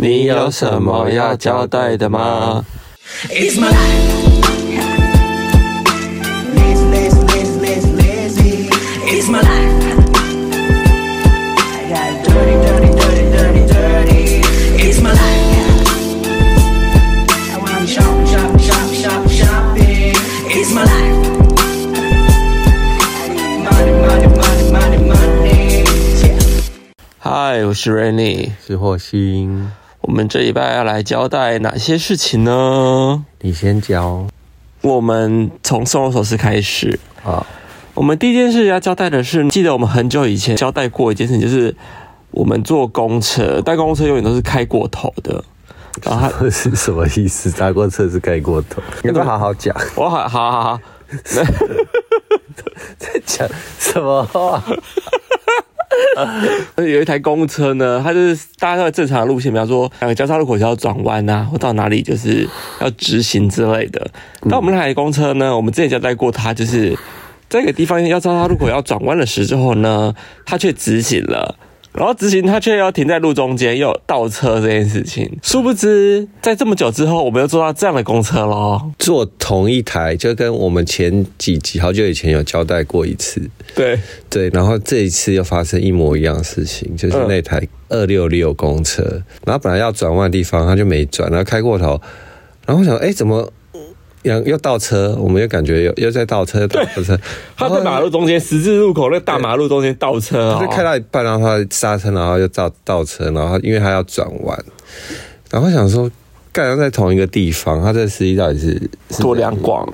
你有什么要交代的吗？嗨，我是 Rennie，是霍星。我们这礼拜要来交代哪些事情呢？你先教。我们从送我首饰开始啊。我们第一件事要交代的是，记得我们很久以前交代过一件事情，就是我们坐公车，但公车永远都是开过头的。然后它是什么意思？搭过车是开过头？你都好好讲。我好好好好。在讲什么话？有一台公车呢，它就是大家都在正常的路线，比方说两个交叉路口就要转弯啊，或到哪里就是要直行之类的。那我们那台公车呢，我们之前交代过，它就是这个地方要交叉路口要转弯的时候呢，它却直行了。然后直行，他却要停在路中间，又有倒车这件事情。殊不知，在这么久之后，我们又坐到这样的公车咯。坐同一台，就跟我们前几集好久以前有交代过一次。对对，然后这一次又发生一模一样的事情，就是那台二六六公车，嗯、然后本来要转弯的地方，他就没转，然后开过头，然后我想，哎，怎么？又又倒车，我们又感觉又又在倒车，倒车。他在马路中间十字路口那大马路中间倒车，他就开到一半，然后他刹车，然后又倒倒车，然后因为他要转弯，然后想说，刚刚在同一个地方，他这司机到底是多两广？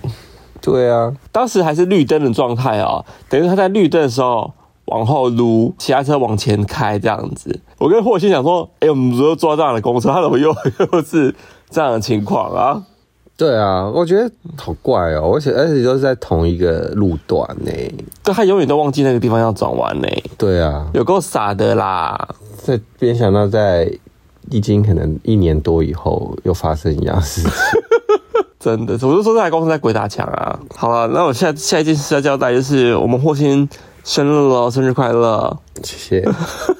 对啊，当时还是绿灯的状态啊，等于他在绿灯的时候往后撸，其他车往前开这样子。我跟霍心想说，哎，我们不是坐这样的公车，他怎么又 又是这样的情况啊？对啊，我觉得好怪哦，而且而且都是在同一个路段呢。对，他永远都忘记那个地方要转弯呢。对啊，有够傻的啦！这边想到在已经可能一年多以后又发生一样事情，真的，我就说这台公司在鬼打墙啊！好了，那我下下一件事要交代就是我们霍心生日了，生日快乐！谢谢。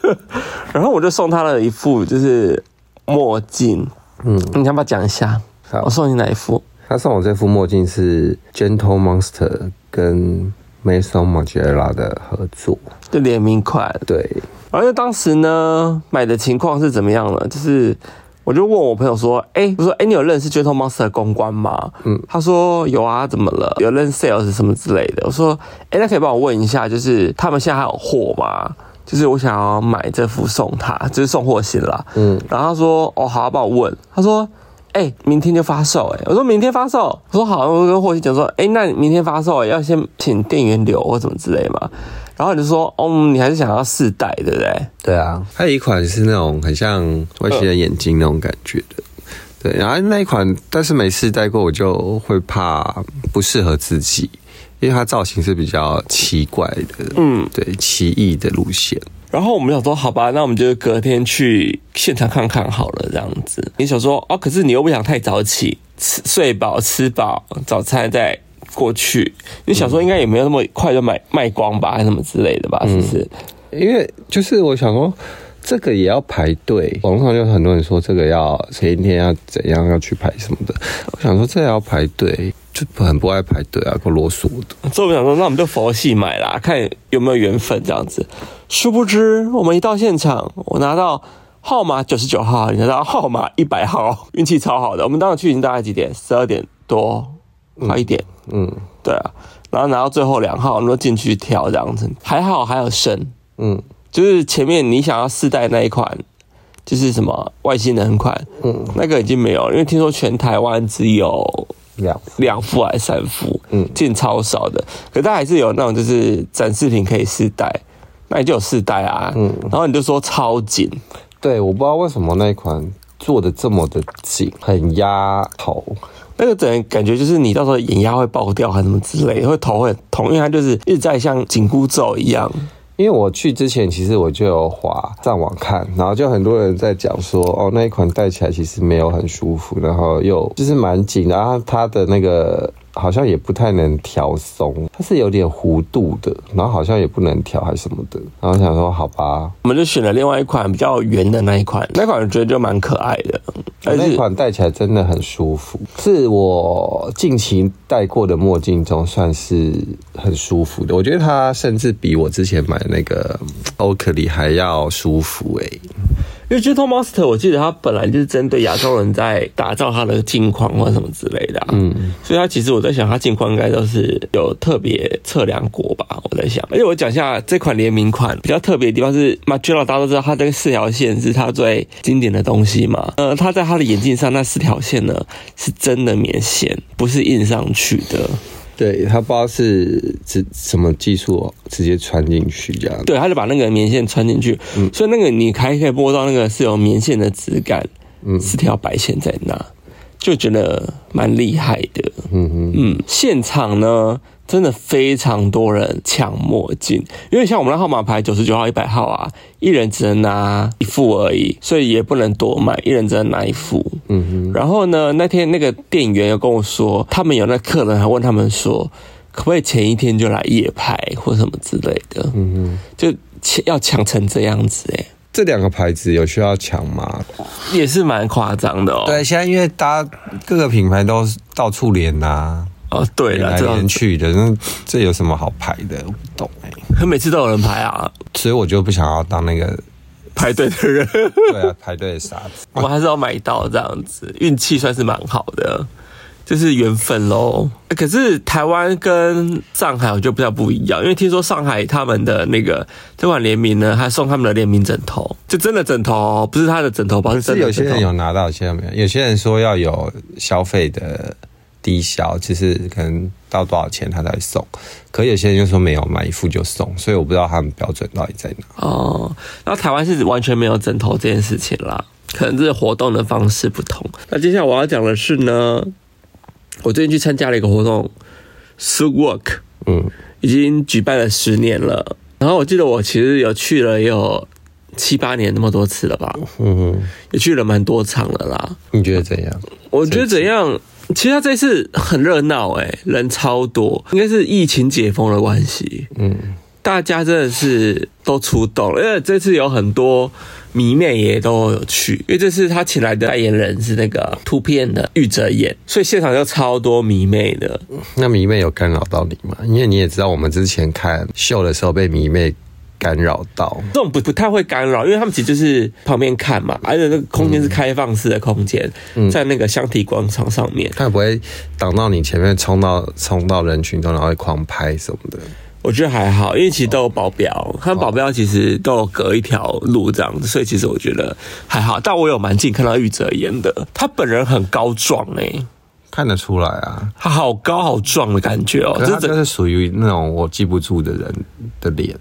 然后我就送他了一副就是墨镜，嗯，你要不要讲一下？我送你哪一副？他送我这副墨镜是 Gentle Monster 跟 Maison Margiela 的合作就联名款。对，而且当时呢，买的情况是怎么样呢？就是我就问我朋友说：“哎、欸，我说，哎、欸，你有认识 Gentle Monster 的公关吗？”嗯，他说有啊，怎么了？有认识 sales 什么之类的。我说：“哎、欸，那可以帮我问一下，就是他们现在还有货吗？就是我想要买这副送他，就是送货信啦。”嗯，然后他说：“哦，好，帮我问。”他说。哎、欸，明天就发售哎、欸！我说明天发售，我说好，我跟霍希讲说，哎、欸，那明天发售、欸，要先请店员留或什么之类嘛。然后你就说，哦，你还是想要试戴，对不对？对啊，还有一款是那种很像外星人眼睛那种感觉的，对。然后那一款，但是每次戴过，我就会怕不适合自己，因为它造型是比较奇怪的，嗯，对，奇异的路线。然后我们想说，好吧，那我们就隔天去现场看看好了，这样子。你想说，哦，可是你又不想太早起，吃睡饱吃饱早餐再过去。你想说，应该也没有那么快就卖卖光吧，还什么之类的吧？是不是？因为就是我想说，这个也要排队。网络上有很多人说，这个要前一天要怎样要去排什么的。我想说，这也要排队。就很不爱排队啊，够啰嗦的。所以我想说，那我们就佛系买啦，看有没有缘分这样子。殊不知，我们一到现场，我拿到号码九十九号，你拿到号码一百号，运气超好的。我们当时去已经大概几点？十二点多，快一点。嗯，对啊。然后拿到最后两号，我们就进去挑这样子，还好还有剩。嗯，就是前面你想要试戴那一款，就是什么外星人款，嗯，那个已经没有，因为听说全台湾只有。两两副还是三副？嗯，进超少的，可它还是有那种就是展示品可以试戴，那你就有试戴啊。嗯，然后你就说超紧，对，我不知道为什么那一款做的这么的紧，很压头，那个整个感觉就是你到时候眼压会爆掉，还是什么之类的，会头会痛，因为它就是一直在像紧箍咒一样。因为我去之前，其实我就有滑上网看，然后就很多人在讲说，哦，那一款戴起来其实没有很舒服，然后又就是蛮紧，然后它的那个好像也不太能调松，它是有点弧度的，然后好像也不能调还是什么的，然后想说好吧，我们就选了另外一款比较圆的那一款，那款我觉得就蛮可爱的，那款戴起来真的很舒服，是我近期戴过的墨镜中算是很舒服的，我觉得它甚至比我之前买的那个 Oakley 还要舒服诶、欸。因为 Gentle Monster，我记得它本来就是针对亚洲人在打造它的镜框或什么之类的、啊，嗯，所以它其实我在想，它镜框应该都是有特别测量过吧？我在想，而且我讲一下这款联名款比较特别的地方是，Margiela 大家都知道它这个四条线是它最经典的东西嘛，呃，它在它的眼镜上那四条线呢是真的棉线，不是印上去的。对，他不知道是直什么技术，直接穿进去这样。对，他就把那个棉线穿进去，嗯，所以那个你还可以摸到那个是有棉线的质感，嗯，四条白线在那，就觉得蛮厉害的。嗯嗯嗯，现场呢。真的非常多人抢墨镜，因为像我们的号码牌九十九号、一百号啊，一人只能拿一副而已，所以也不能多买，一人只能拿一副。嗯哼。然后呢，那天那个店员又跟我说，他们有那客人还问他们说，可不可以前一天就来夜拍或什么之类的。嗯哼。就抢要抢成这样子哎、欸，这两个牌子有需要抢吗？也是蛮夸张的哦。对，现在因为大家各个品牌都到处连呐、啊。哦，对了，来连去的，那这有什么好排的？我不懂哎。可每次都有人排啊，所以我就不想要当那个排队的人。对啊，排队的傻子。我们还是要买到这样子，运气算是蛮好的，就是缘分喽。可是台湾跟上海我觉得比较不一样，因为听说上海他们的那个这款联名呢，还送他们的联名枕头，就真的枕头，不是他的枕头包，是真的有些人有拿到，有些人没有。有些人说要有消费的。低消其实可能到多少钱他才送，可有些人就说没有买一副就送，所以我不知道他们标准到底在哪。哦，那台湾是完全没有枕头这件事情啦，可能这个活动的方式不同。那接下来我要讲的是呢，我最近去参加了一个活动，Suit Walk，嗯，已经举办了十年了。然后我记得我其实有去了也有七八年那么多次了吧，嗯哼，也去了蛮多场了啦。你觉得怎样？我觉得怎样？其实他这次很热闹，诶，人超多，应该是疫情解封的关系。嗯，大家真的是都出动了，因为这次有很多迷妹也都有去，因为这次他请来的代言人是那个 2PM 的玉泽演，所以现场就超多迷妹的。那迷妹有干扰到你吗？因为你也知道，我们之前看秀的时候被迷妹。干扰到这种不不太会干扰，因为他们其实就是旁边看嘛，而且那个空间是开放式的空间，嗯、在那个香堤广场上面，他也不会挡到你前面冲到冲到人群中，然后会狂拍什么的。我觉得还好，因为其实都有保镖，他们保镖其实都有隔一条路这样子，所以其实我觉得还好。但我有蛮近看到玉泽演的，他本人很高壮哎、欸，看得出来啊，他好高好壮的感觉哦、喔，这真是属于那种我记不住的人的脸。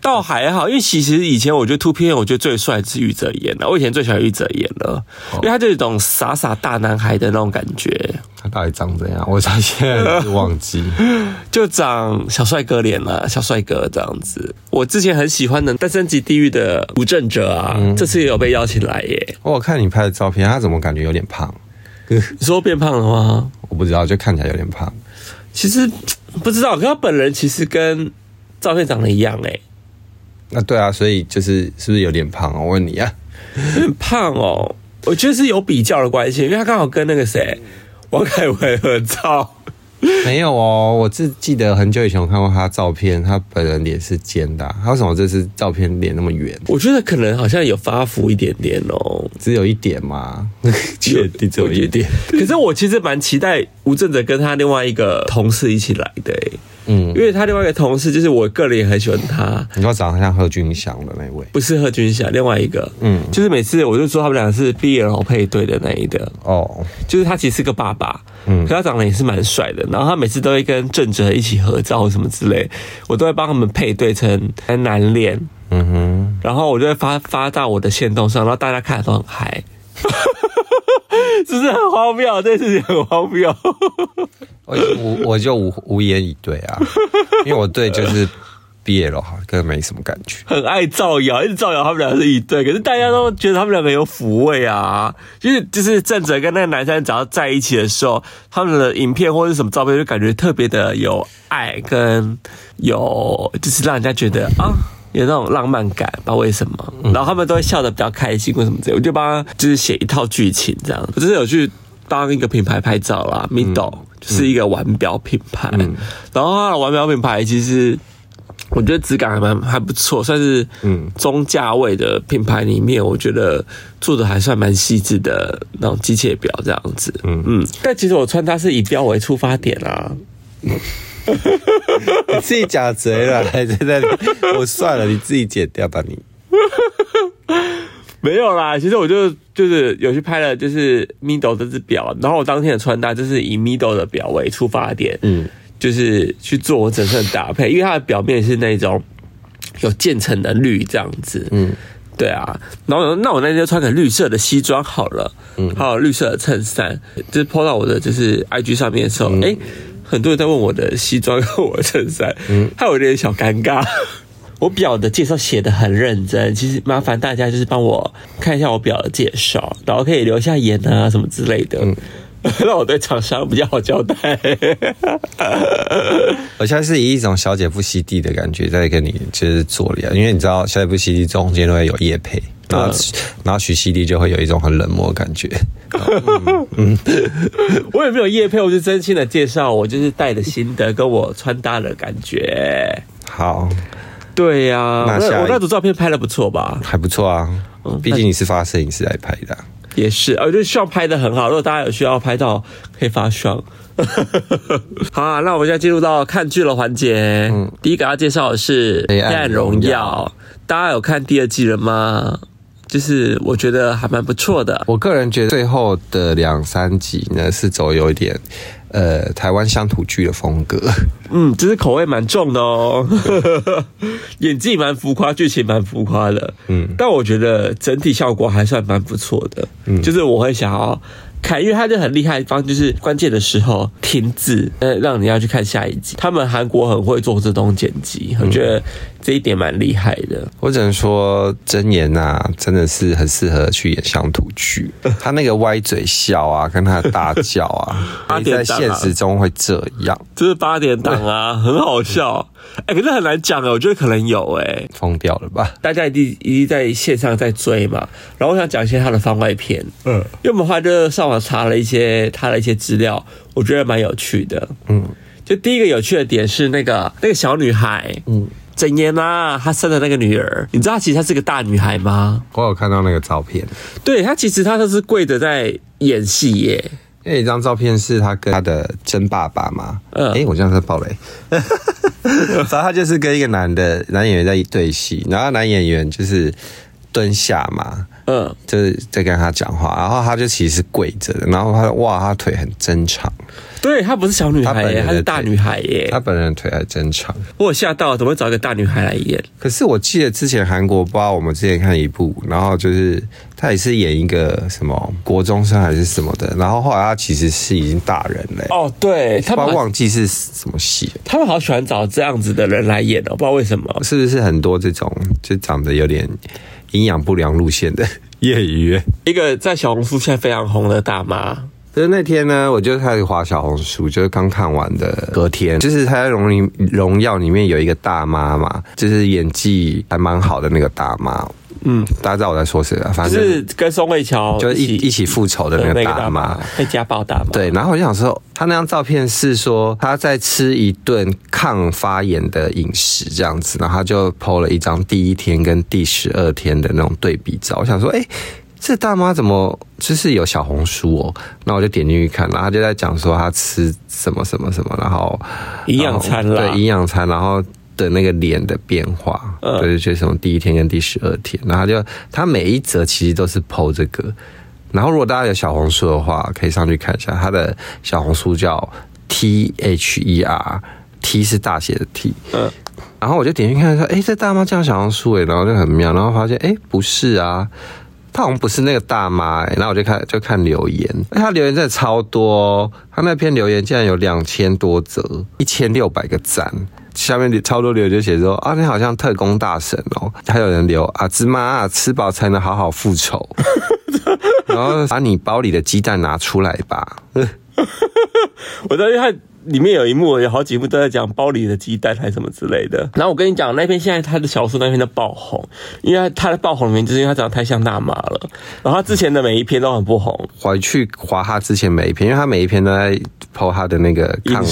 倒还好，因为其实以前我觉得 2PM 我觉得最帅是玉泽演的，我以前最喜欢玉泽演了，因为他就有一种傻傻大男孩的那种感觉。他到底长怎样？我现在忘记，就长小帅哥脸了，小帅哥这样子。我之前很喜欢的《单身即地狱》的吴正哲啊，嗯、这次也有被邀请来耶。我看你拍的照片，他怎么感觉有点胖？你说变胖了吗？我不知道，就看起来有点胖。其实不知道，可他本人其实跟照片长得一样哎。那对啊，所以就是是不是有点胖啊？我问你啊，胖哦。我觉得是有比较的关系，因为他刚好跟那个谁王凯文合照。没有哦，我只记得很久以前我看过他照片，他本人脸是尖的。他为什么这次照片脸那么圆？我觉得可能好像有发福一点点哦，只有一点嘛，确定只有一点。可是我其实蛮期待吴正泽跟他另外一个同事一起来的。嗯，因为他另外一个同事，就是我个人也很喜欢他。你说长得像贺军翔的那位？不是贺军翔，另外一个。嗯，就是每次我就说他们两个是 BL 配对的那一个。哦，就是他其实是个爸爸，嗯，可他长得也是蛮帅的。然后他每次都会跟正哲一起合照什么之类，我都会帮他们配对成男脸。嗯哼，然后我就会发发到我的线动上，然后大家看的都很嗨。是不是很荒谬？这件事情很荒谬。我我我就无无言以对啊，因为我对就是 BL 哈，根本没什么感觉。很爱造谣，一直造谣他们两个是一对，可是大家都觉得他们两个有抚慰啊，就是就是正哲跟那个男生只要在一起的时候，他们的影片或者什么照片就感觉特别的有爱，跟有就是让人家觉得啊有那种浪漫感，不知道为什么，然后他们都会笑得比较开心，为什么这样？我就帮他就是写一套剧情这样，我就是有去帮一个品牌拍照啦，Mido。是一个腕表品牌，嗯、然后它的腕表品牌其实我觉得质感还蛮还不错，算是嗯。中价位的品牌里面，我觉得做的还算蛮细致的那种机械表这样子，嗯。嗯。但其实我穿它是以表为出发点啊，你自己讲贼了，还在那里，我算了，你自己剪掉吧你。没有啦，其实我就就是有去拍了，就是 Mido 这只表，然后我当天的穿搭就是以 Mido 的表为出发点，嗯，就是去做我整身的搭配，因为它的表面是那种有渐层的绿这样子，嗯，对啊，然后那我那天就穿个绿色的西装好了，嗯，还有绿色的衬衫，就是 po 到我的就是 IG 上面的时候，哎、嗯，很多人在问我的西装和我的衬衫，嗯，还有点小尴尬。我表的介绍写的很认真，其实麻烦大家就是帮我看一下我表的介绍，然后可以留下言啊什么之类的，嗯、让我对厂商比较好交代。我现在是以一种小姐不吸地的感觉在跟你就是做了，因为你知道小姐不吸地中间都会有叶配，然后、嗯、然后许吸地就会有一种很冷漠的感觉。嗯，我也没有夜配，我就真心的介绍，我就是带的心得跟我穿搭的感觉。好。对呀、啊，那我那组照片拍的不错吧？还不错啊，毕竟你是发摄影师来拍的、啊。也是，我觉得需要拍的很好。如果大家有需要拍到，可以发双。好啊，那我们现在进入到看剧的环节。嗯，第一个要介绍的是《黑暗荣耀》，大家有看第二季了吗？就是我觉得还蛮不错的。我个人觉得最后的两三集呢，是走有一点。呃，台湾乡土剧的风格，嗯，就是口味蛮重的哦，演技蛮浮夸，剧情蛮浮夸的，嗯，但我觉得整体效果还算蛮不错的，嗯，就是我会想要。看，因为他就很厉害的地方，就是关键的时候停止，呃，让你要去看下一集。他们韩国很会做这种剪辑，我觉得这一点蛮厉害的。我只能说，真言呐，真的是很适合去演乡土剧。他那个歪嘴笑啊，跟他的大叫啊，八点啊，在现实中会这样，就是八点档啊，很好笑。哎、欸，可是很难讲啊，我觉得可能有哎，疯掉了吧？大家一定一定在线上在追嘛。然后我想讲一些他的番外篇，嗯，因为我们后来就上网查了一些他的一些资料，我觉得蛮有趣的。嗯，就第一个有趣的点是那个那个小女孩，嗯，真言啊，她生的那个女儿，你知道她其实她是个大女孩吗？我有看到那个照片，对，她其实她都是跪着在演戏耶。那一张照片是他跟他的真爸爸吗？嗯，哎，我这样在爆雷。反正他就是跟一个男的男演员在对戏，然后男演员就是蹲下嘛，嗯，就是在跟他讲话，然后他就其实是跪着的，然后他哇，他腿很真长。对，她不是小女孩耶，她是大女孩耶。她本人腿还真长，我吓到，怎么会找一个大女孩来演？可是我记得之前韩国，不知道我们之前看一部，然后就是她也是演一个什么国中生还是什么的，然后后来她其实是已经大人了。哦，对，他们忘记是什么戏，他们好喜欢找这样子的人来演哦，不知道为什么，是不是很多这种就长得有点营养不良路线的 业余？一个在小红书现在非常红的大妈。就是那天呢，我就开始滑小红书，就是刚看完的隔天，就是他在《荣荣耀》里面有一个大妈嘛，就是演技还蛮好的那个大妈。嗯，大家知道我在说谁啊？反正是跟宋慧乔就是一一起复仇的那个大妈，被家暴大妈。对，然后我就想说，他那张照片是说他在吃一顿抗发炎的饮食这样子，然后他就 PO 了一张第一天跟第十二天的那种对比照。我想说，哎、欸。这大妈怎么就是有小红书哦？那我就点进去看，然后她就在讲说她吃什么什么什么，然后营养餐啦，对营养餐，然后的那个脸的变化，嗯、就是就从第一天跟第十二天，然后就他每一则其实都是 PO 这个，然后如果大家有小红书的话，可以上去看一下，他的小红书叫 T H E R，T 是大写的 T，嗯，然后我就点进去看说，哎，这大妈这样小红书哎，然后就很妙，然后发现哎不是啊。他好像不是那个大妈哎、欸，然后我就看就看留言，他留言真的超多，他那篇留言竟然有两千多则，一千六百个赞，下面超多留言就写说啊，你好像特工大神哦。还有人留啊，芝麻啊，吃饱才能好好复仇。然后把你包里的鸡蛋拿出来吧。我在看里面有一幕，有好几幕都在讲包里的鸡蛋还是什么之类的。然后我跟你讲，那篇现在他的小说那篇都爆红，因为他的爆红里面就是因为他长得太像大妈了。然后他之前的每一篇都很不红。回去划他之前每一篇，因为他每一篇都在 po 他的那个抗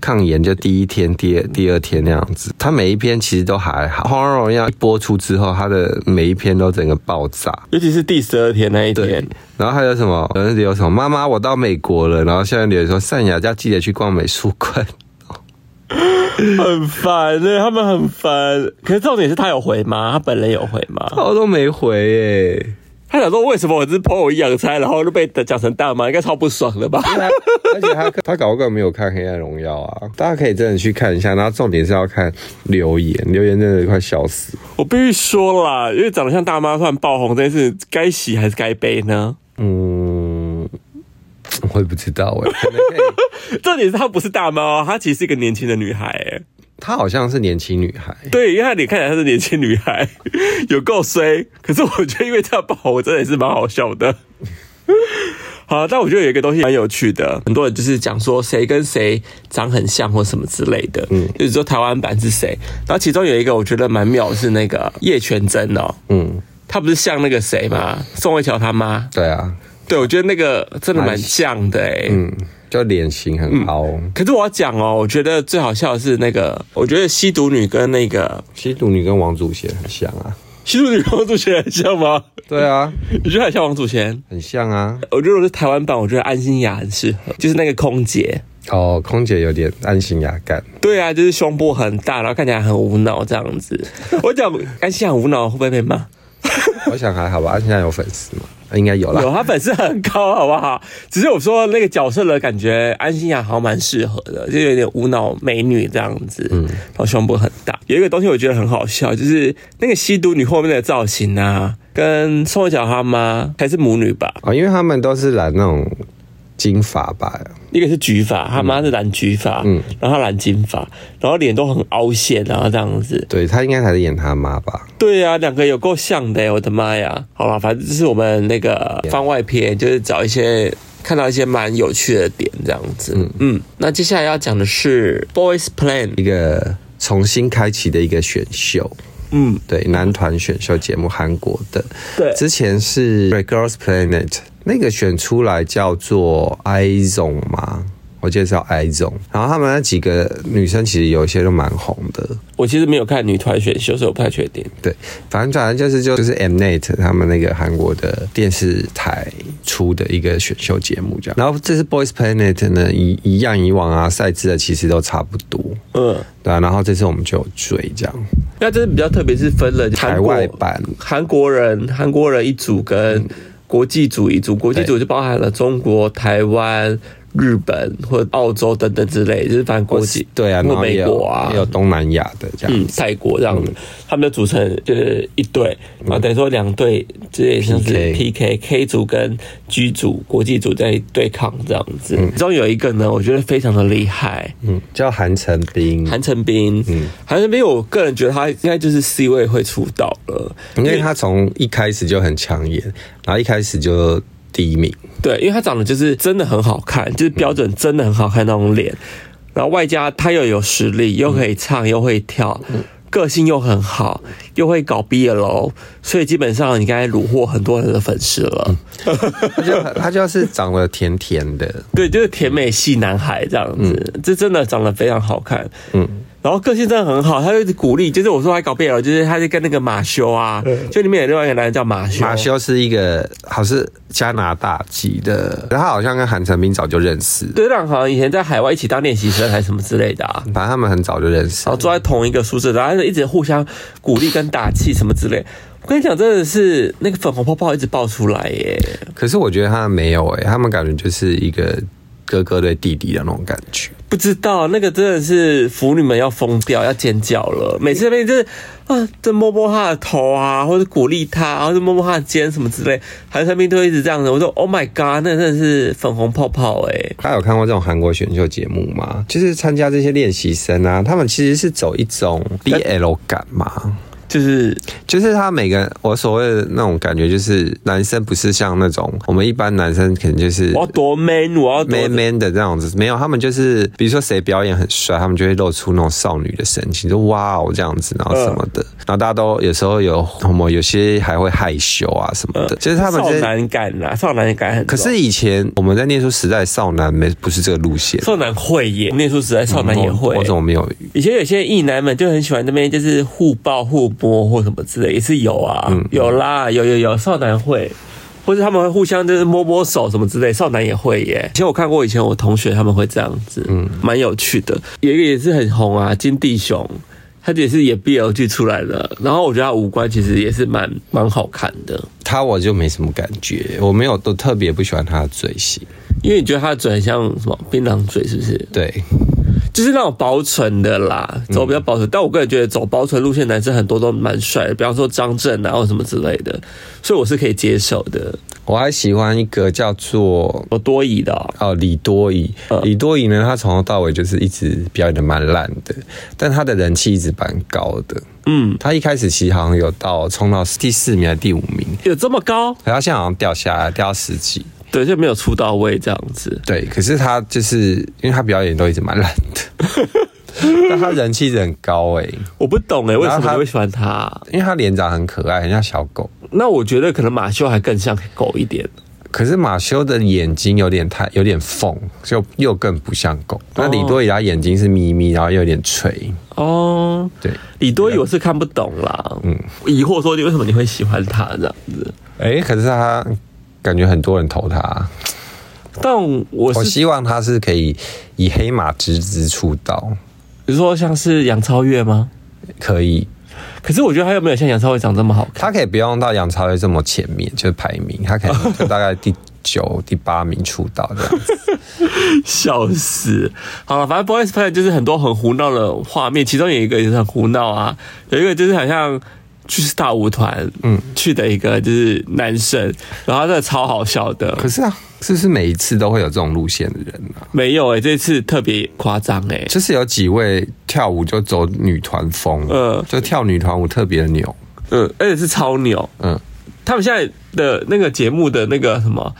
抗炎，就第一天、第二第二天那样子。他每一篇其实都还好。《荒野荣耀》播出之后，他的每一篇都整个爆炸，尤其是第十二天那一天。然后还有什么？有人有什么？妈妈，我到美国了。然后现在留言说，善雅要记得去逛美术馆。很烦呢、欸，他们很烦。可是重点是他有回吗？他本人有回吗？他都没回耶、欸。他想说，为什么我只是 po 我养菜，然后就被讲成大妈，应该超不爽的吧？而且他他搞不好没有看《黑暗荣耀》啊，大家可以真的去看一下。然后重点是要看留言，留言真的快笑死。我必须说啦，因为长得像大妈突然爆红，这件事该喜还是该悲呢？不知道哎。可能可以重点是她不是大猫，她其实是一个年轻的女孩哎。她好像是年轻女孩，对，因为她脸看起来她是年轻女孩，有够衰。可是我觉得因为这样爆红，我真的也是蛮好笑的。好，但我觉得有一个东西蛮有趣的，很多人就是讲说谁跟谁长很像或什么之类的，嗯，就是说台湾版是谁。然后其中有一个我觉得蛮妙的是那个叶全真哦，嗯。他不是像那个谁吗？宋慧乔他妈。对啊，对，我觉得那个真的蛮像的哎。嗯，就脸型很凹。嗯。可是我要讲哦，我觉得最好笑的是那个，我觉得吸毒女跟那个吸毒女跟王祖贤很像啊。吸毒女跟王祖贤很像吗？对啊，你觉得很像王祖贤？很像啊。我觉得我是台湾版，我觉得安心雅很适合，就是那个空姐。哦，空姐有点安心雅感。对啊，就是胸部很大，然后看起来很无脑这样子。我讲安心亚无脑会不会被骂？我想还好吧，现在有粉丝吗？应该有啦。有，他粉丝很高，好不好？只是我说那个角色的感觉，安心亚好像蛮适合的，就有点无脑美女这样子，嗯，然后胸部很大。有一个东西我觉得很好笑，就是那个吸毒女后面的造型啊，跟宋慧乔他妈还是母女吧？哦，因为他们都是染那种。金发吧，一个是橘发，他妈是染橘发，嗯，然后他染金发，然后脸都很凹陷，然后这样子，对，他应该才是演他妈吧？对啊，两个有够像的，我的妈呀！好了，反正这是我们那个番外篇，就是找一些看到一些蛮有趣的点，这样子，嗯嗯。那接下来要讲的是 Boys Planet 一个重新开启的一个选秀。嗯，对，男团选秀节目，韩国的。对，之前是 Girls Planet，那个选出来叫做 IZ*ONG 嘛。我介绍 IZ*ONG，然后他们那几个女生其实有一些都蛮红的。我其实没有看女团选秀，所以我不太确定。对，反正反正就是就是 Mnet 他们那个韩国的电视台出的一个选秀节目这样。然后这是 Boys Planet 呢，一一样以往啊赛制的其实都差不多。嗯，对啊。然后这次我们就有追这样。那这是比较特别，是分了台外版韩国人韩国人一组跟国际主义组，国际组就包含了中国、台湾。日本或者澳洲等等之类，就是反正国际对啊，或美国啊，也有东南亚的这样，嗯，泰国这样的，他们就组成就是一队，然后等于说两队，这也像是 PK，K 组跟 G 组国际组在对抗这样子。其中有一个呢，我觉得非常的厉害，嗯，叫韩成斌，韩成斌，嗯，韩成斌，我个人觉得他应该就是 C 位会出道了，因为他从一开始就很抢眼，然后一开始就。第一名，对，因为他长得就是真的很好看，就是标准真的很好看那种脸，然后外加他又有实力，又可以唱，又会跳，个性又很好，又会搞 BL，所以基本上你刚才虏获很多人的粉丝了。他就他就是长得甜甜的，对，就是甜美系男孩这样子，这真的长得非常好看，嗯。然后个性真的很好，他就一直鼓励，就是我说还搞 BL，就是他就跟那个马修啊，就里面有另外一个男人叫马修，马修是一个好像是加拿大籍的，他好像跟韩成彬早就认识，对，两好像以前在海外一起当练习生还是什么之类的啊，反正他们很早就认识，然后住在同一个宿舍，然后一直互相鼓励跟打气什么之类。我跟你讲，真的是那个粉红泡泡一直爆出来耶，可是我觉得他们没有诶，他们感觉就是一个。哥哥对弟弟的那种感觉。不知道那个真的是腐女们要疯掉，要尖叫了。每次那边就是啊，就摸摸他的头啊，或者鼓励他，或者摸摸他的肩什么之类，韩三斌都一直这样子。我说 Oh my god，那真的是粉红泡泡哎、欸！他有看过这种韩国选秀节目吗？就是参加这些练习生啊，他们其实是走一种 BL 感嘛。就是就是他每个我所谓的那种感觉，就是男生不是像那种我们一般男生可能就是我要多 man，我要 man man 的这样子，没有，他们就是比如说谁表演很帅，他们就会露出那种少女的神情，就哇哦这样子，然后什么的，然后大家都有时候有什么有些还会害羞啊什么的，就是他们少男感啊，少男感很。可是以前我们在念书时代，少男没不是这个路线，少男会耶，念书时代少男也会，我怎么没有？以前有些异男们就很喜欢那边就是互抱互。摸或什么之类也是有啊，嗯、有啦，有有有少男会，或者他们会互相就是摸摸手什么之类，少男也会耶。以前我看过，以前我同学他们会这样子，嗯，蛮有趣的。有一个也是很红啊，金地雄，他也是演 BL 剧出来的，然后我觉得他五官其实也是蛮蛮好看的。他我就没什么感觉，我没有都特别不喜欢他的嘴型，因为你觉得他的嘴很像什么槟榔嘴，是不是？对。就是那种薄唇的啦，走比较保存，嗯、但我个人觉得走薄唇路线男生很多都蛮帅的，比方说张震啊或什么之类的，所以我是可以接受的。我还喜欢一个叫做我多疑的哦，哦李多疑，嗯、李多疑呢，他从头到尾就是一直表演的蛮烂的，但他的人气一直蛮高的。嗯，他一开始其实好像有到冲到第四名还是第五名，有这么高？可他现在好像掉下来，掉到十几。对，就没有出到位这样子。对，可是他就是因为他表演都一直蛮烂的，但他人气很高哎、欸。我不懂哎、欸，为什么你会喜欢他？因为他脸长很可爱，很像小狗。那我觉得可能马修还更像狗一点。可是马修的眼睛有点太有点缝，就又更不像狗。那、哦、李多怡他眼睛是眯眯，然后又有点垂。哦，对，李多怡我是看不懂啦。嗯，疑惑说你为什么你会喜欢他这样子？哎、欸，可是他。感觉很多人投他，但我我希望他是可以以黑马之姿出道，比如说像是杨超越吗？可以，可是我觉得他又没有像杨超越长这么好看。他可以不用到杨超越这么前面，就是排名，他可以就大概第九、第八名出道这样子。笑死！好了，反正 Boys Planet 就是很多很胡闹的画面，其中有一个也是很胡闹啊，有一个就是好像。就是大舞团，嗯，去的一个就是男生，然后他真的超好笑的。可是啊，是不是每一次都会有这种路线的人啊？没有哎、欸，这次特别夸张哎，就是有几位跳舞就走女团风，嗯，就跳女团舞特别的牛，嗯，而且是超牛，嗯，他们现在的那个节目的那个什么，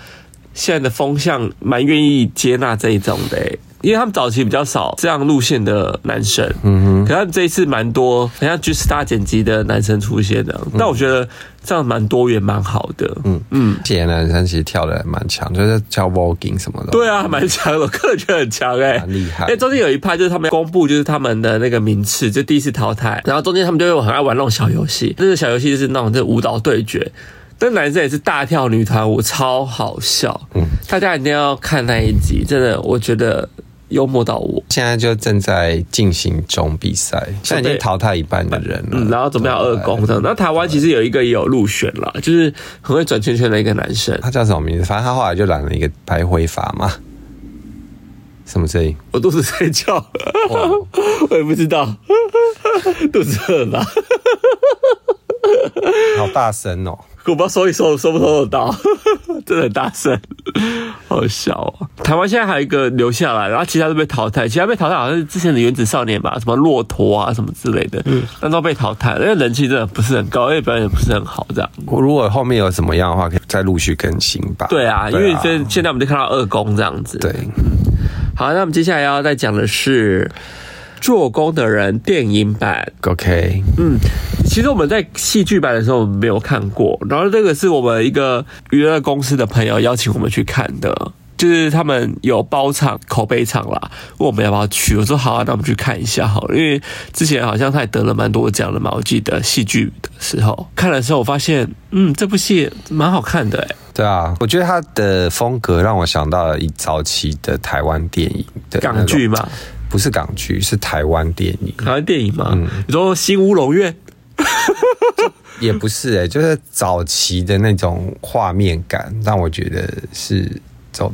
现在的风向蛮愿意接纳这一种的、欸。因为他们早期比较少这样路线的男生，嗯哼，可他们这一次蛮多，很像 G Star 剪辑的男生出现的，嗯、但我觉得这样蛮多元，蛮好的，嗯。嗯，这些男生其实跳的蛮强，就是跳 voguing 什么的，对啊，蛮强的，我个人觉得很强哎、欸，蛮厉害。因为中间有一派就是他们公布就是他们的那个名次，就第一次淘汰，然后中间他们就会很爱玩那种小游戏，那个小游戏就是那种就舞蹈对决，但男生也是大跳女团舞，超好笑，嗯，大家一定要看那一集，真的，我觉得。幽默到我，现在就正在进行中比赛，现在已经淘汰一半的人了，嗯，然后准备要二公这样。那台湾其实有一个也有入选了，就是很会转圈圈的一个男生，他叫什么名字？反正他后来就染了一个白灰发嘛。什么声音？我肚子在叫，我也不知道，肚子饿了，好大声哦。我不知道收一收收不收得到，真的很大声，好笑啊！台湾现在还有一个留下来，然后其他都被淘汰，其他被淘汰好像是之前的原子少年吧，什么骆驼啊什么之类的，嗯，但都被淘汰了，因为人气真的不是很高，因为表演也不是很好，这样。我如果后面有什么样的话，可以再陆续更新吧。对啊，因为现现在我们就看到二公这样子。对，好，那我们接下来要再讲的是。做工的人电影版，OK，嗯，其实我们在戏剧版的时候我们没有看过，然后这个是我们一个娱乐公司的朋友邀请我们去看的，就是他们有包场口碑场啦，问我们要不要去，我说好啊，那我们去看一下好了，因为之前好像他也得了蛮多奖的嘛，我记得戏剧的时候看的时候，我发现，嗯，这部戏蛮好看的，哎，对啊，我觉得他的风格让我想到了一早期的台湾电影的港剧嘛。不是港剧，是台湾电影。台湾电影吗？嗯，你说《新乌龙院》也不是哎、欸，就是早期的那种画面感，让我觉得是走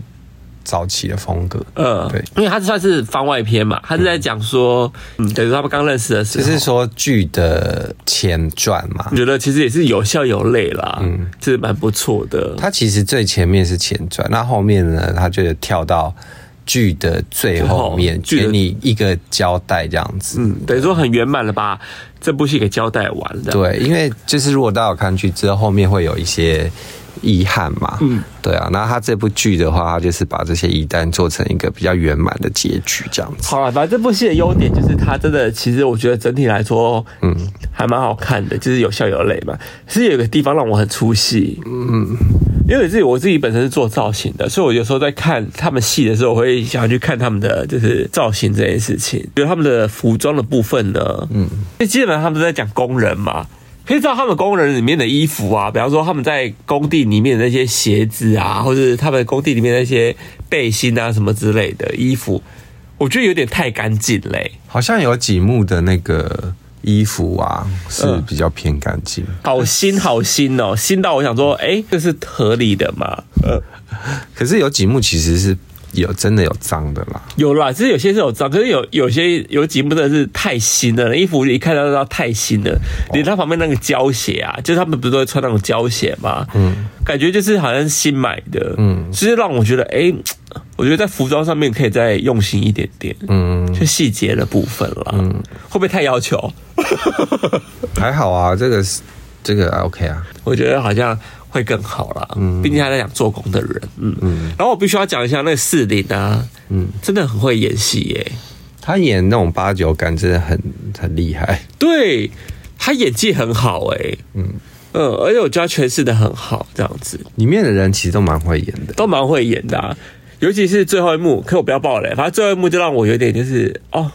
早期的风格。嗯，对，因为它算是番外篇嘛，他是在讲说，嗯，等于他们刚认识的时候，就是说剧的前传嘛。我觉得其实也是有笑有泪啦，嗯，是蛮不错的。它其实最前面是前传，那后面呢，他就跳到。剧的最后面，给你一个交代，这样子，嗯，等于说很圆满了，把这部戏给交代完了。对，因为就是如果大家有看剧之后，后面会有一些。遗憾嘛，嗯，对啊，那他这部剧的话，他就是把这些遗憾做成一个比较圆满的结局，这样子。好了，反正这部戏的优点就是它真的，其实我觉得整体来说，嗯，还蛮好看的，就是有笑有泪嘛。其实有个地方让我很出戏，嗯，因为自己我自己本身是做造型的，所以我有时候在看他们戏的时候，我会想要去看他们的就是造型这件事情，比如他们的服装的部分呢，嗯，因为基本上他们都在讲工人嘛。可以知道他们工人里面的衣服啊，比方说他们在工地里面的那些鞋子啊，或者是他们工地里面那些背心啊什么之类的衣服，我觉得有点太干净嘞。好像有几幕的那个衣服啊是比较偏干净，嗯，好新好新哦，新到我想说，哎，这是合理的嘛？呃，可是有几幕其实是。有真的有脏的啦，有啦，其实有些是有脏，可是有有些有几幕真的是太新了，衣服一看到都知道太新了，连他旁边那个胶鞋啊，就是他们不是都会穿那种胶鞋吗？嗯，感觉就是好像是新买的，嗯，其实让我觉得，哎、欸，我觉得在服装上面可以再用心一点点，嗯，就细节的部分啦，嗯，会不会太要求？还好啊，这个是这个 OK 啊，我觉得好像。会更好啦，嗯，毕竟他在讲做工的人，嗯。嗯，然后我必须要讲一下那个四林啊，嗯，真的很会演戏耶，他演那种八九感真的很很厉害，对，他演技很好哎，嗯。嗯，而且我觉得他诠释的很好，这样子，里面的人其实都蛮会演的，都蛮会演的啊，尤其是最后一幕，可我不要爆雷，反正最后一幕就让我有点就是哦，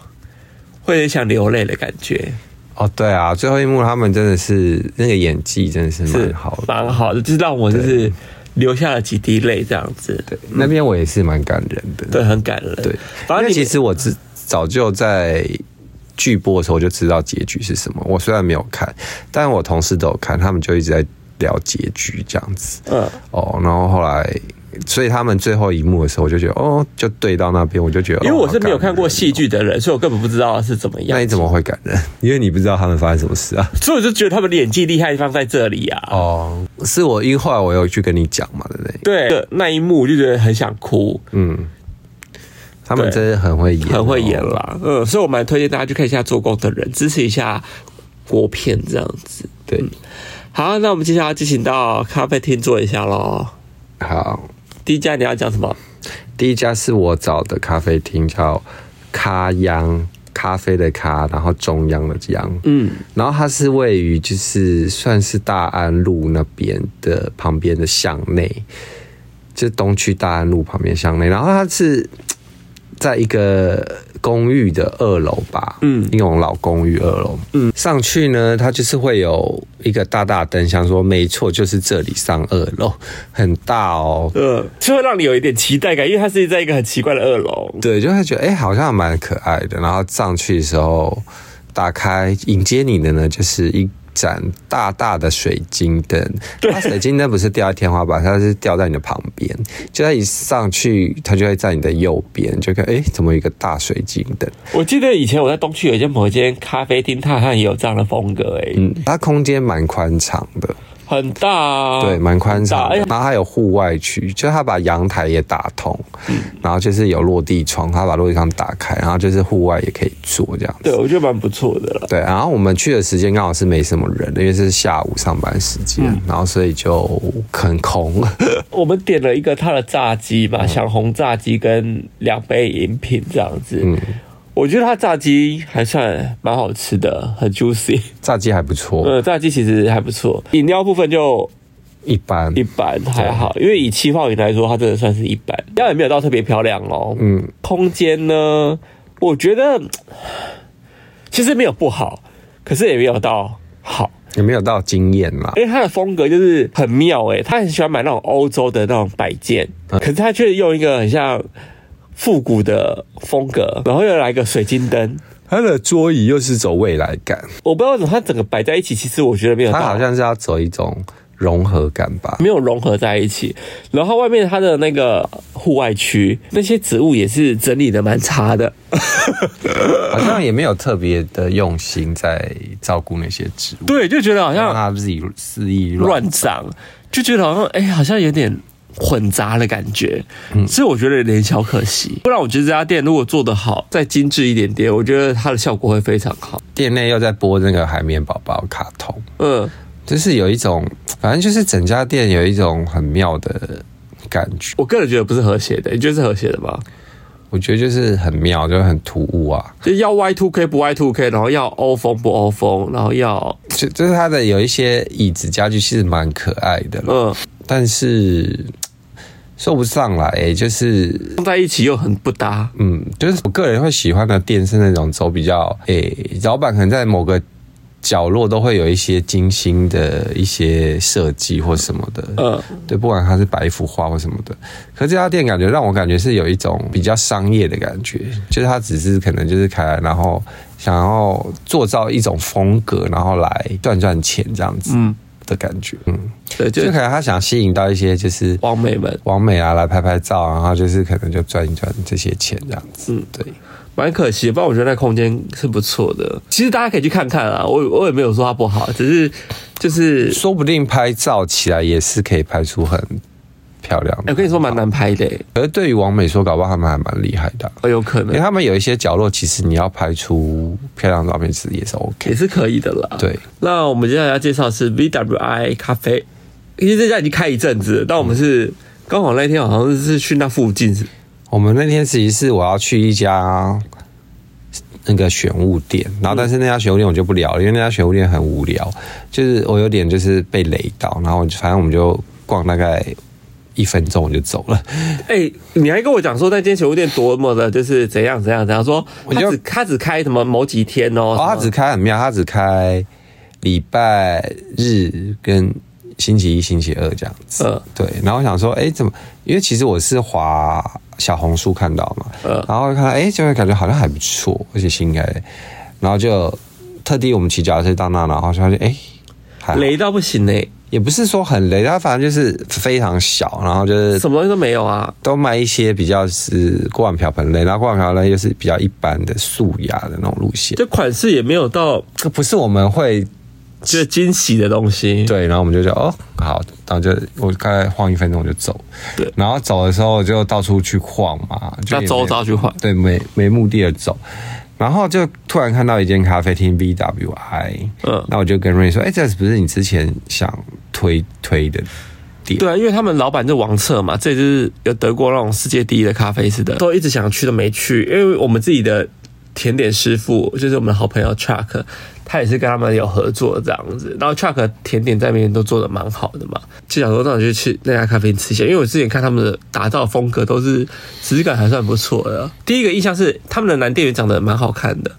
会很想流泪的感觉。哦，对啊，最后一幕他们真的是那个演技真的是蛮好的，蛮好的，就是让我就是流下了几滴泪这样子。对，那边我也是蛮感人的，对，很感人。对，反正其实我自早就在剧播的时候我就知道结局是什么。我虽然没有看，但我同事都有看，他们就一直在聊结局这样子。嗯，哦，然后后来。所以他们最后一幕的时候，我就觉得哦，就对到那边，我就觉得，因为我是没有看过戏剧的人，所以我根本不知道是怎么样。那你怎么会感人？因为你不知道他们发生什么事啊。所以我就觉得他们演技厉害的地方在这里啊。哦，是我因为后来我有去跟你讲嘛，对不对？对，那一幕我就觉得很想哭。嗯，他们真的很会演，很会演啦。嗯，所以我蛮推荐大家去看一下《做工的人》，支持一下国片这样子。对，嗯、好，那我们接下来进行到咖啡厅坐一下喽。好。第一家你要讲什么？第一家是我找的咖啡厅，叫咖央，咖啡的咖，然后中央的央。嗯，然后它是位于就是算是大安路那边的旁边的巷内，就东区大安路旁边巷内，然后它是在一个。公寓的二楼吧，嗯，那种老公寓二楼，嗯，上去呢，它就是会有一个大大灯箱，说没错，就是这里上二楼，很大哦，嗯，就会让你有一点期待感，因为它是在一个很奇怪的二楼，对，就会觉得哎、欸，好像蛮可爱的，然后上去的时候，打开迎接你的呢，就是一。盏大大的水晶灯，它水晶灯不是吊在天花板，它是吊在你的旁边。就它一上去，它就会在你的右边，就看哎、欸，怎么有一个大水晶灯？我记得以前我在东区有一间某一间咖啡厅，它好像也有这样的风格哎、欸。嗯，它空间蛮宽敞的。很大啊，对，蛮宽敞。然后它有户外区，就它把阳台也打通，嗯，然后就是有落地窗，它把落地窗打开，然后就是户外也可以坐这样子。对，我觉得蛮不错的了。对，然后我们去的时间刚好是没什么人，因为是下午上班时间，嗯，然后所以就很空。我们点了一个他的炸鸡嘛，小红炸鸡跟两杯饮品这样子。嗯。我觉得它炸鸡还算蛮好吃的，很 juicy，炸鸡还不错。呃，炸鸡其实还不错。饮料部分就一般，一般还好，因为以气泡饮来说，它真的算是一般。料也没有到特别漂亮哦。嗯，空间呢，我觉得其实没有不好，可是也没有到好，也没有到惊艳嘛。因为他的风格就是很妙诶，他很喜欢买那种欧洲的那种摆件，可是他却用一个很像。复古的风格，然后又来一个水晶灯，它的桌椅又是走未来感。我不知道为什么它整个摆在一起，其实我觉得没有。它好像是要走一种融合感吧，没有融合在一起。然后外面它的那个户外区，那些植物也是整理的蛮差的，好像也没有特别的用心在照顾那些植物。对，就觉得好像它自己肆意乱长，就觉得好像哎、欸，好像有点混杂的感觉。嗯，所以我觉得有点小可惜。不然我觉得这家店如果做得好，再精致一点点，我觉得它的效果会非常好。店内又在播那个海绵宝宝卡通，嗯。就是有一种，反正就是整家店有一种很妙的感觉。我个人觉得不是和谐的，你觉得是和谐的吗？我觉得就是很妙，就很突兀啊。就要 Y two K 不 Y two K，然后要欧风不欧风，然后要就就是它的有一些椅子家具其实蛮可爱的，嗯，但是说不上来，就是放在一起又很不搭。嗯，就是我个人会喜欢的店是那种走比较，诶，老板可能在某个。角落都会有一些精心的一些设计或什么的，嗯，对，不管它是摆一幅画或什么的，可是这家店感觉让我感觉是有一种比较商业的感觉，就是它只是可能就是开来，然后想要做造一种风格，然后来赚赚钱这样子，嗯的感觉，嗯，对，就可能他想吸引到一些就是网美们，网美啊来拍拍照，然后就是可能就赚一赚这些钱这样子，嗯，对。蛮可惜，不然我觉得那空间是不错的。其实大家可以去看看啊，我我也没有说它不好，只是就是说不定拍照起来也是可以拍出很漂亮的。我跟你说蛮难拍的，可是对于王美说，搞不好他们还蛮厉害的。哦，有可能，因为他们有一些角落，其实你要拍出漂亮的照片，其实也是 OK，也是可以的啦。对，那我们接下来要介绍是 VWI 咖啡，因为这家已经开一阵子，但我们是刚好那天好像是去那附近。我们那天其实是我要去一家那个选物店，然后但是那家选物店我就不聊了，因为那家选物店很无聊，就是我有点就是被雷到，然后反正我们就逛大概一分钟我就走了。哎、欸，你还跟我讲说那间选物店多么的，就是怎样怎样怎样说，他只他只开什么某几天哦，他只开很妙，他只开礼拜日跟星期一、星期二这样子。嗯，对。然后我想说，哎、欸，怎么？因为其实我是滑。小红书看到嘛，然后看到哎，就会感觉好像还不错，而且新开，然后就特地我们骑脚踏车到那，然后发现哎，雷到不行嘞，也不是说很雷，它反正就是非常小，然后就是什么东西都没有啊，都卖一些比较是锅碗瓢盆类，然后锅碗瓢盆类又是比较一般的素雅的那种路线，这款式也没有到，不是我们会。就是惊喜的东西，对，然后我们就说哦，好，然后就我大概晃一分钟就走，对，然后走的时候就到处去晃嘛，就走到处去晃，对，没没目的的走，然后就突然看到一间咖啡厅 VWI，嗯，那我就跟瑞说，哎，这是不是你之前想推推的店？对啊，因为他们老板是王策嘛，这就是有德国那种世界第一的咖啡师的，都一直想去都没去，因为我们自己的甜点师傅就是我们的好朋友 Chuck。他也是跟他们有合作这样子，然后 Chuck 甜点在那边都做的蛮好的嘛，就想说那我就去那家咖啡吃一下，因为我之前看他们的打造风格都是质感还算不错的。第一个印象是他们的男店员长得蛮好看的，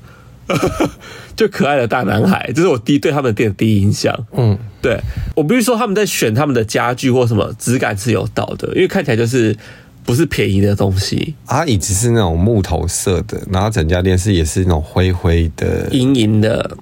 就可爱的大男孩，这是我第一对他们的店的第一印象。嗯，对，我必须说他们在选他们的家具或什么质感是有道的，因为看起来就是。不是便宜的东西，啊椅子是那种木头色的，然后整家店是也是那种灰灰的、银银的，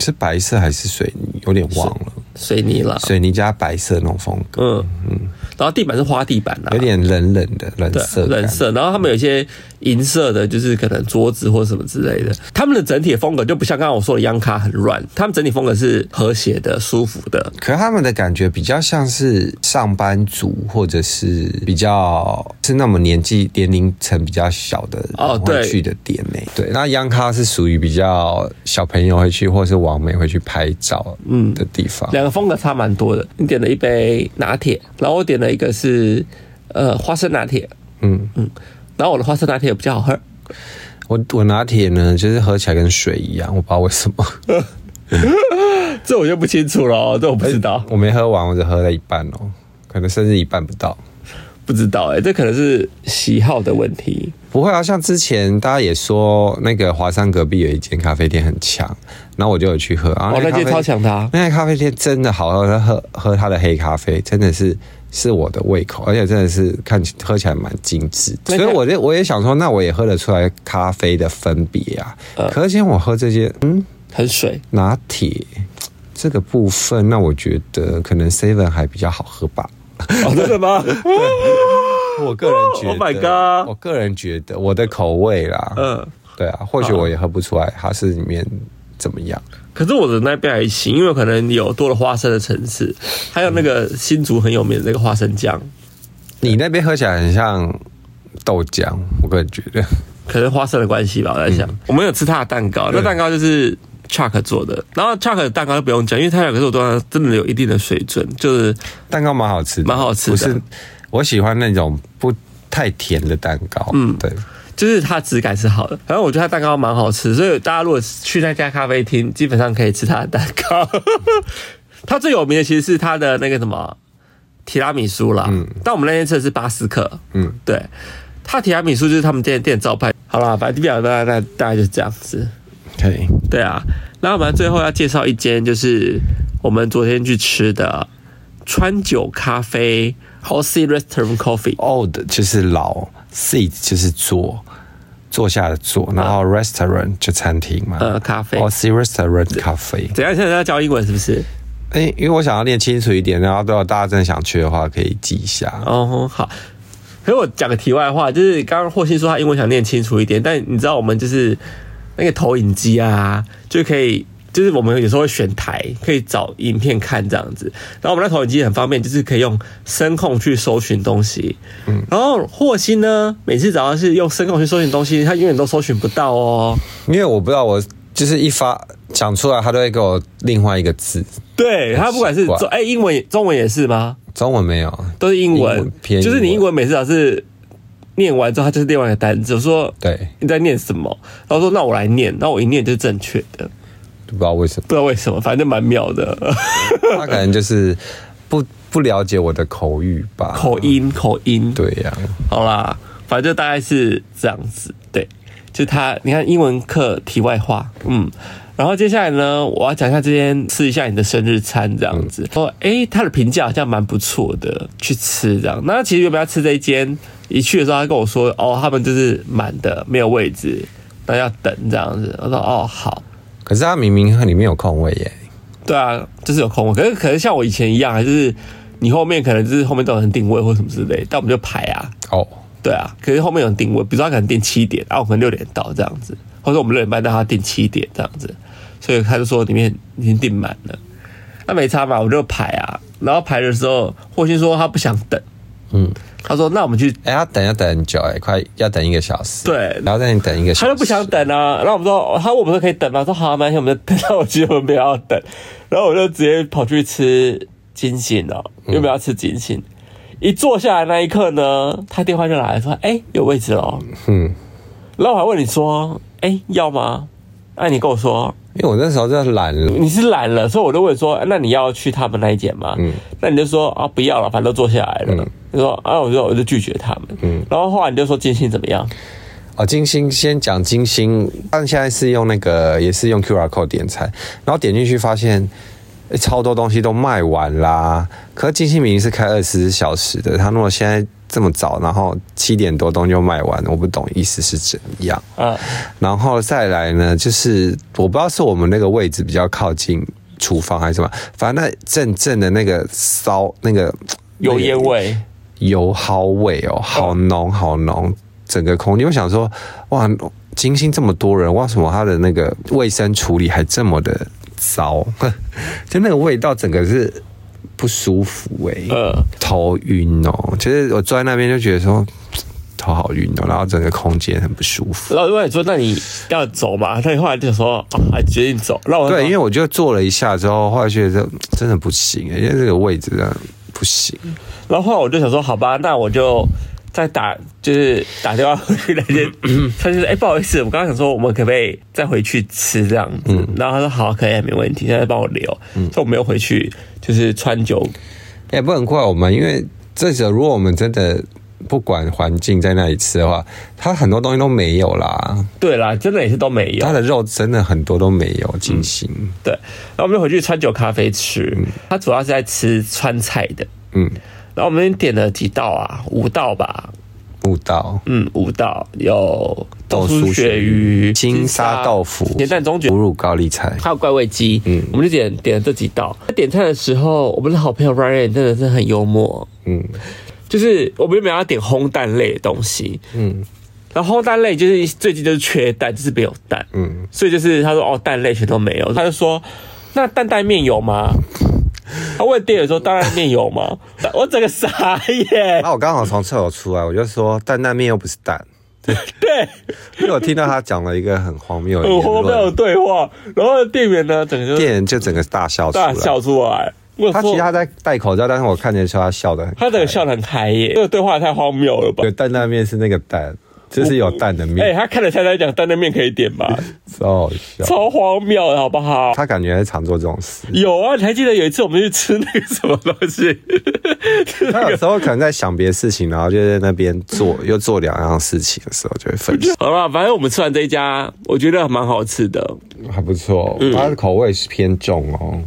是白色还是水泥？有点忘了，水泥了，水泥加白色那种风格。嗯嗯。然后地板是花地板啊，有点冷冷的冷色，冷色。然后他们有一些银色的，就是可能桌子或什么之类的。他们的整体的风格就不像刚刚我说的央咖很乱，他们整体风格是和谐的、舒服的。可是他们的感觉比较像是上班族，或者是比较是那么年纪年龄层比较小的哦，对去的店内。对，那央咖是属于比较小朋友会去，或是网美会去拍照嗯的地方。两个风格差蛮多的。你点了一杯拿铁，然后我点了。一个是呃花生拿铁，嗯嗯，然后我的花生拿铁也比较好喝。我我拿铁呢，就是喝起来跟水一样，我不知道为什么。这我就不清楚了，这我不知道。我没喝完，我只喝了一半哦，可能甚至一半不到，不知道哎、欸，这可能是喜好的问题。不会啊，像之前大家也说那个华山隔壁有一间咖啡店很强，然后我就有去喝啊。哦，那间超强的，那间咖啡店真的好喝，喝喝它的黑咖啡真的是。是我的胃口，而且真的是看起喝起来蛮精致，所以我就我也想说，那我也喝得出来咖啡的分别啊。可是今天我喝这些，嗯，很水拿铁，这个部分，那我觉得可能 Seven 还比较好喝吧。哦，真的吗？我个人觉得，Oh my God！我个人觉得我的口味啦，嗯，对啊，或许我也喝不出来它是里面怎么样。可是我的那边还行，因为可能有多了花生的层次，还有那个新竹很有名的那个花生酱。你那边喝起来很像豆浆，我个人觉得，可能花生的关系吧。我在想，嗯、我们有吃它的蛋糕，那蛋糕就是 Chuck 做的，然后 Chuck 的蛋糕就不用讲，因为他两个做的真的有一定的水准，就是蛋糕蛮好吃的，蛮好吃的。不是，我喜欢那种不太甜的蛋糕，嗯，对。就是它质感是好的，反正我觉得它蛋糕蛮好吃，所以大家如果去那家咖啡厅，基本上可以吃它的蛋糕。它最有名的其实是它的那个什么提拉米苏啦，嗯，但我们那天吃的是巴斯克，嗯，对，它提拉米苏就是他们店店招牌。好啦，反正表大概大概就是这样子，可以，对啊。然后我们最后要介绍一间，就是我们昨天去吃的川久咖啡 Hossy Restaurant Coffee，Old 就是老，Seat 就是坐。坐下的坐，然后 restaurant 就餐厅嘛，呃，咖啡，哦，C restaurant 咖啡。怎样？现在要教英文是不是？哎，因为我想要念清楚一点，然后如果大家真的想去的话，可以记一下。哦，好。可是我讲个题外话，就是刚刚霍信说他英文想念清楚一点，但你知道我们就是那个投影机啊，就可以。就是我们有时候会选台，可以找影片看这样子。然后我们那投影机很方便，就是可以用声控去搜寻东西。嗯，然后霍心呢，每次只要是用声控去搜寻东西，他永远都搜寻不到哦。因为我不知道，我就是一发讲出来，他都会给我另外一个字。对，他不管是中哎英文、中文也是吗？中文没有，都是英文。英文偏英文，就是你英文每次只要是念完之后，他就是另外一个单字。我说对，你在念什么？然后说那我来念，那我一念就是正确的。不知道为什么，不知道为什么，反正蛮妙的。他可能就是不不了解我的口语吧，口音口音。对呀、啊，好啦，反正就大概是这样子。对，就他，你看英文课题外话，嗯，然后接下来呢，我要讲一下这间吃一下你的生日餐这样子。说、嗯，诶，他的评价好像蛮不错的，去吃这样。那其实原本要吃这一间，一去的时候他跟我说，哦，他们就是满的，没有位置，那要等这样子。我说，哦，好。可是他明明里面有空位耶。对啊，就是有空位。可是可是像我以前一样，还是你后面可能就是后面都有人定位或什么之类，但我们就排啊。哦，对啊。可是后面有人定位，比如说他可能定七点，然后我们六点到这样子，或者我们六点半到他定七点这样子，所以他就说里面已经订满了。那没差嘛，我就排啊。然后排的时候，霍心说他不想等。嗯。他说：“那我们去，哎、欸，要等要等很久，哎，快要等一个小时。对，然后再等一个小时，他就不想等啊。然后我们说，他问我们说可以等吗？说好啊，没关系，我们就等到我记得我们不要等。然后我就直接跑去吃金星了，因为不要吃金星。嗯、一坐下来那一刻呢，他电话就来了，说：哎、欸，有位置了。嗯，然后我还问你说：哎、欸，要吗？哎、啊，你跟我说。”因为我那时候真的懒了，你是懒了，所以我就问说，那你要去他们那一间吗？嗯，那你就说啊，不要了，反正都坐下来了。嗯，就说啊，我就我就拒绝他们。嗯，然后后来你就说金星怎么样？哦，金星先讲金星，但现在是用那个也是用 QR code 点餐，然后点进去发现。超多东西都卖完啦！可是金星明明是开二十四小时的，他如果现在这么早，然后七点多东西就卖完，我不懂意思是怎样。嗯，然后再来呢，就是我不知道是我们那个位置比较靠近厨房还是什么，反正那阵阵的那个烧那个油烟味、油耗味哦，好浓好浓，整个空间。我想说，哇，金星这么多人，为什么他的那个卫生处理还这么的？糟，就那个味道，整个是不舒服哎、欸，呃，头晕哦、喔。其实我坐在那边就觉得说头好晕哦、喔，然后整个空间很不舒服。然后问你说，那你要走嘛？那你后来就说啊，决定走。那我对，因为我就坐了一下之后，后来觉得真的不行、欸，因为这个位置真的不行。然后后来我就想说，好吧，那我就。再打就是打电话回去那间，他就说：“哎、欸，不好意思，我刚刚想说，我们可不可以再回去吃这样子？”嗯、然后他说：“好，可以，没问题。”现在帮我留，嗯、所以我没有回去，就是川久。也、欸、不能怪我们，因为这时候如果我们真的不管环境在那里吃的话，它很多东西都没有啦。对啦，真的也是都没有。它的肉真的很多都没有，进行、嗯。对，然后我们就回去川久咖啡吃，他、嗯、主要是在吃川菜的。嗯。然后我们点了几道啊，五道吧，五道，嗯，五道。有豆酥鳕鱼、金沙豆腐、咸蛋中卷、腐乳高丽菜，还有怪味鸡。嗯。我们就点点了这几道。在点菜的时候，我们的好朋友 Ryan 真的是很幽默，嗯。就是我们原本要点烘蛋类的东西，嗯。然后烘蛋类就是最近就是缺蛋，就是没有蛋，嗯，所以就是他说哦蛋类全都没有，他就说那蛋蛋面有吗？他问店员说担担面有吗？我整个傻眼，那我刚好从厕所出来，我就说担担面又不是蛋，对，因为我听到他讲了一个很荒谬的很言荒谬的，对话，然后店员呢整个店员就整个大笑出来。大笑出来，他其实他在戴口罩，但是我看见时候他笑的很，他整个笑得很开耶，这个对话也太荒谬了吧？有担担面是那个蛋，就是有蛋的哎、面，他看了菜单讲蛋的面可以点吧？超好笑。超荒谬的好不好？他感觉还常做这种事，有啊，你还记得有一次我们去吃那个什么东西？他有时候可能在想别的事情，然后就在那边做又做两样事情的时候就会分手，好了，反正我们吃完这一家，我觉得蛮好吃的，还不错。嗯它的口味是偏重哦，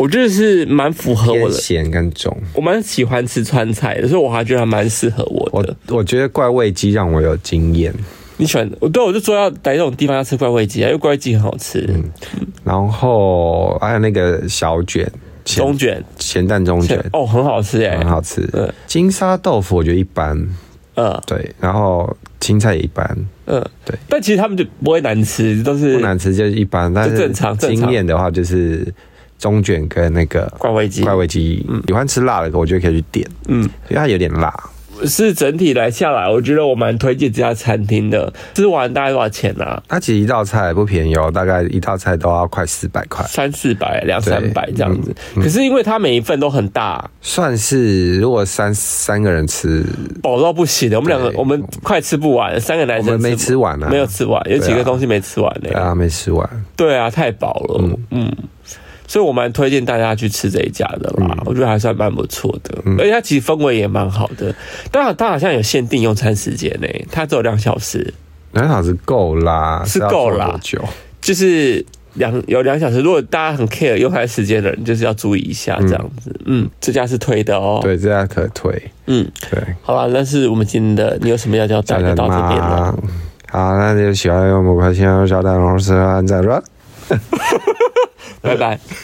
我觉得是蛮符合我的。咸跟重。我蛮喜欢吃川菜的，所以我还觉得还蛮适合我我的。我觉得怪味鸡让我有经验，你喜欢？我对我就说要来这种地方要吃怪味鸡啊，因为怪味鸡很好吃。然后还有那个小卷中卷咸蛋中卷哦，很好吃哎、很好吃嗯。金沙豆腐我觉得一般，嗯对，然后青菜也一般，嗯，对。但其实他们就不会难吃，都是不难吃就是一般，但是正常经验的话就是中卷跟那个怪味鸡怪味鸡，喜欢吃辣的，我觉得可以去点，嗯，因为它有点辣。是整体来下来，我觉得我蛮推荐这家餐厅的。吃完大概多少钱啊？它其实一道菜不便宜哦，大概一道菜都要快四百块，三四百、两三百这样子。嗯可是因为它每一份都很大，算是如果三三个人吃，饱到不行的。我们两个我们快吃不完，三个男生没吃完啊没有吃完，有几个东西没吃完呢、对啊，没吃完。对啊，太饱了。嗯嗯所以我蛮推荐大家去吃这一家的啦，我觉得还算蛮不错的，而且它其实氛围也蛮好的。但它好像有限定用餐时间呢，它只有两小时，两小时够啦，是要够啦久？就是两有两小时。如果大家很 care 用餐时间的人，就是要注意一下这样子。嗯，这家是推的哦。对，这家可推。嗯，对，好啦，那是我们今天的，你有什么要交代的？到这边了。好，那就喜欢用五块钱小蛋黄吃完再说。拜拜。